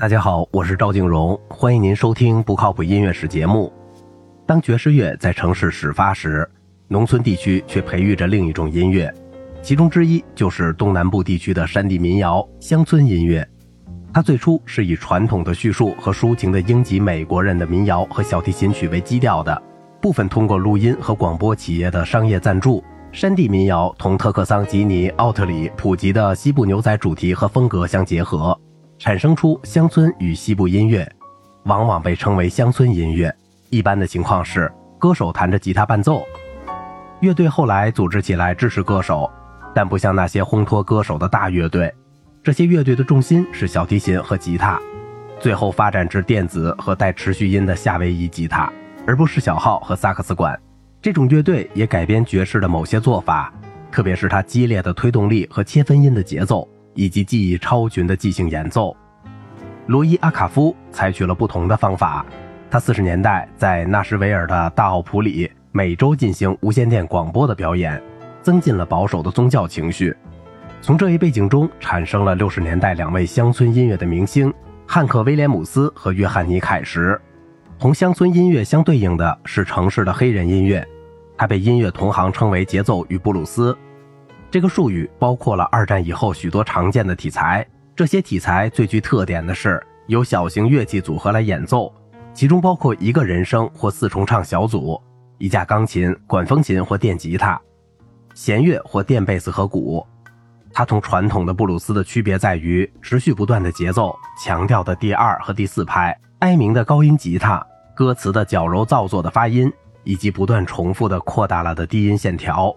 大家好，我是赵静荣，欢迎您收听《不靠谱音乐史》节目。当爵士乐在城市始发时，农村地区却培育着另一种音乐，其中之一就是东南部地区的山地民谣、乡村音乐。它最初是以传统的叙述和抒情的英籍美国人的民谣和小提琴曲为基调的，部分通过录音和广播企业的商业赞助。山地民谣同特克桑吉尼奥特里普及的西部牛仔主题和风格相结合，产生出乡村与西部音乐，往往被称为乡村音乐。一般的情况是，歌手弹着吉他伴奏，乐队后来组织起来支持歌手，但不像那些烘托歌手的大乐队，这些乐队的重心是小提琴和吉他，最后发展至电子和带持续音的夏威夷吉他，而不是小号和萨克斯管。这种乐队也改编爵士的某些做法，特别是它激烈的推动力和切分音的节奏，以及技艺超群的即兴演奏。罗伊·阿卡夫采取了不同的方法。他四十年代在纳什维尔的大奥普里每周进行无线电广播的表演，增进了保守的宗教情绪。从这一背景中产生了六十年代两位乡村音乐的明星汉克·威廉姆斯和约翰尼·凯什。同乡村音乐相对应的是城市的黑人音乐，它被音乐同行称为节奏与布鲁斯。这个术语包括了二战以后许多常见的题材，这些题材最具特点的是由小型乐器组合来演奏，其中包括一个人声或四重唱小组、一架钢琴、管风琴或电吉他、弦乐或电贝斯和鼓。它同传统的布鲁斯的区别在于持续不断的节奏、强调的第二和第四拍。哀鸣的高音吉他，歌词的矫揉造作的发音，以及不断重复的扩大了的低音线条。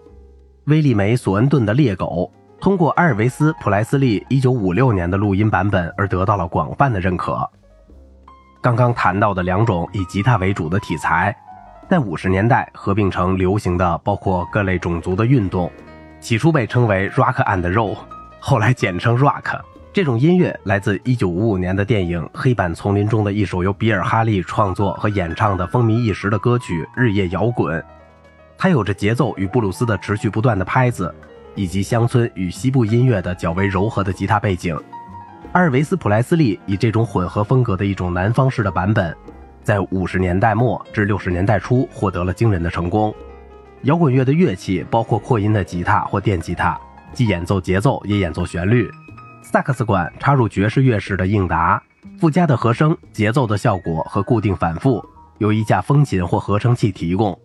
威利梅·索恩顿的《猎狗》通过阿尔维斯·普莱斯利1956年的录音版本而得到了广泛的认可。刚刚谈到的两种以吉他为主的题材，在50年代合并成流行的包括各类种族的运动，起初被称为 Rock and Roll，后来简称 Rock。这种音乐来自1955年的电影《黑板丛林》中的一首由比尔·哈利创作和演唱的风靡一时的歌曲《日夜摇滚》。它有着节奏与布鲁斯的持续不断的拍子，以及乡村与西部音乐的较为柔和的吉他背景。阿尔维斯·普莱斯利以这种混合风格的一种南方式的版本，在50年代末至60年代初获得了惊人的成功。摇滚乐的乐器包括扩音的吉他或电吉他，既演奏节奏也演奏旋律。萨克斯管插入爵士乐式的应答，附加的和声、节奏的效果和固定反复由一架风琴或合成器提供。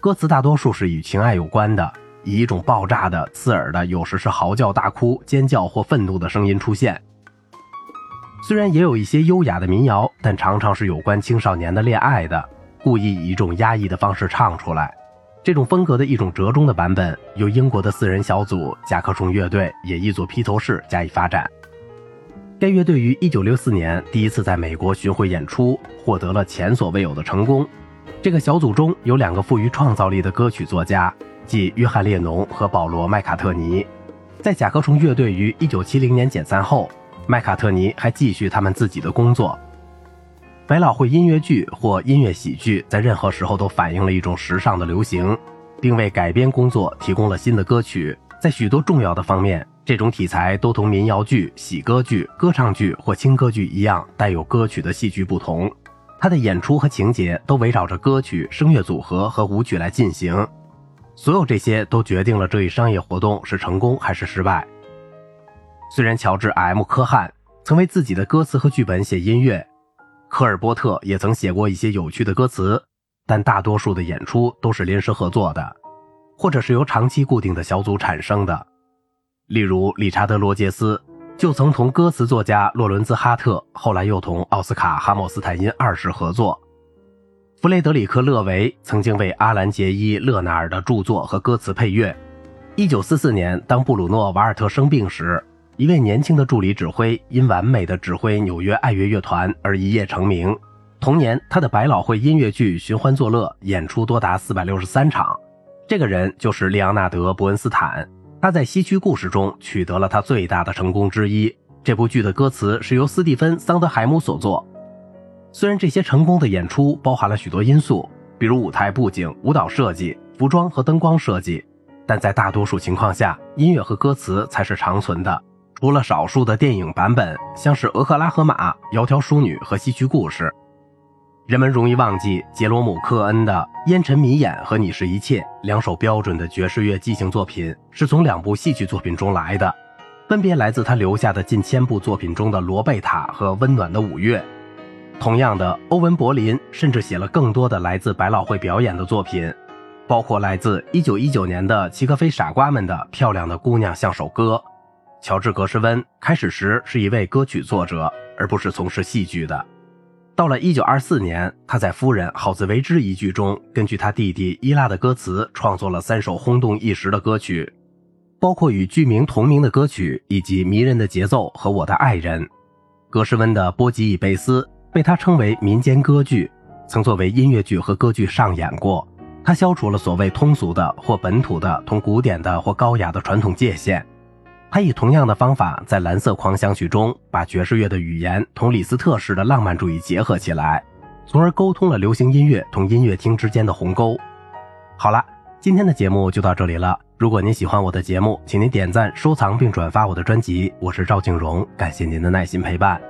歌词大多数是与情爱有关的，以一种爆炸的、刺耳的，有时是嚎叫、大哭、尖叫或愤怒的声音出现。虽然也有一些优雅的民谣，但常常是有关青少年的恋爱的，故意以一种压抑的方式唱出来。这种风格的一种折中的版本，由英国的四人小组甲壳虫乐队也译作披头士加以发展。该乐队于1964年第一次在美国巡回演出，获得了前所未有的成功。这个小组中有两个富于创造力的歌曲作家，即约翰列侬和保罗麦卡特尼。在甲壳虫乐队于1970年解散后，麦卡特尼还继续他们自己的工作。百老汇音乐剧或音乐喜剧在任何时候都反映了一种时尚的流行，并为改编工作提供了新的歌曲。在许多重要的方面，这种题材都同民谣剧、喜歌剧、歌唱剧或轻歌剧一样，带有歌曲的戏剧不同。他的演出和情节都围绕着歌曲、声乐组合和舞曲来进行。所有这些都决定了这一商业活动是成功还是失败。虽然乔治 ·M· 科汉曾为自己的歌词和剧本写音乐。科尔波特也曾写过一些有趣的歌词，但大多数的演出都是临时合作的，或者是由长期固定的小组产生的。例如，理查德·罗杰斯就曾同歌词作家洛伦兹·哈特，后来又同奥斯卡·哈默斯坦因二世合作。弗雷德里克·勒维曾经为阿兰·杰伊·勒纳尔的著作和歌词配乐。1944年，当布鲁诺·瓦尔特生病时。一位年轻的助理指挥因完美的指挥纽约爱乐乐团而一夜成名。同年，他的百老汇音乐剧《寻欢作乐》演出多达四百六十三场。这个人就是利昂纳德·伯恩斯坦。他在《西区故事》中取得了他最大的成功之一。这部剧的歌词是由斯蒂芬·桑德海姆所作。虽然这些成功的演出包含了许多因素，比如舞台布景、舞蹈设计、服装和灯光设计，但在大多数情况下，音乐和歌词才是长存的。除了少数的电影版本，像是《俄克拉荷马》《窈窕淑女》和《西区故事》，人们容易忘记杰罗姆·克恩的《烟尘迷眼》和《你是一切》两首标准的爵士乐即兴作品，是从两部戏剧作品中来的，分别来自他留下的近千部作品中的《罗贝塔》和《温暖的五月》。同样的，欧文·柏林甚至写了更多的来自百老汇表演的作品，包括来自1919年的齐格飞傻瓜们的《漂亮的姑娘像首歌》。乔治·格什温开始时是一位歌曲作者，而不是从事戏剧的。到了1924年，他在《夫人好自为之》一剧中，根据他弟弟伊拉的歌词创作了三首轰动一时的歌曲，包括与剧名同名的歌曲，以及迷人的节奏和我的爱人。格什温的《波吉与贝斯》。被他称为民间歌剧，曾作为音乐剧和歌剧上演过。他消除了所谓通俗的或本土的同古典的或高雅的传统界限。他以同样的方法，在《蓝色狂想曲》中把爵士乐的语言同李斯特式的浪漫主义结合起来，从而沟通了流行音乐同音乐厅之间的鸿沟。好了，今天的节目就到这里了。如果您喜欢我的节目，请您点赞、收藏并转发我的专辑。我是赵静荣，感谢您的耐心陪伴。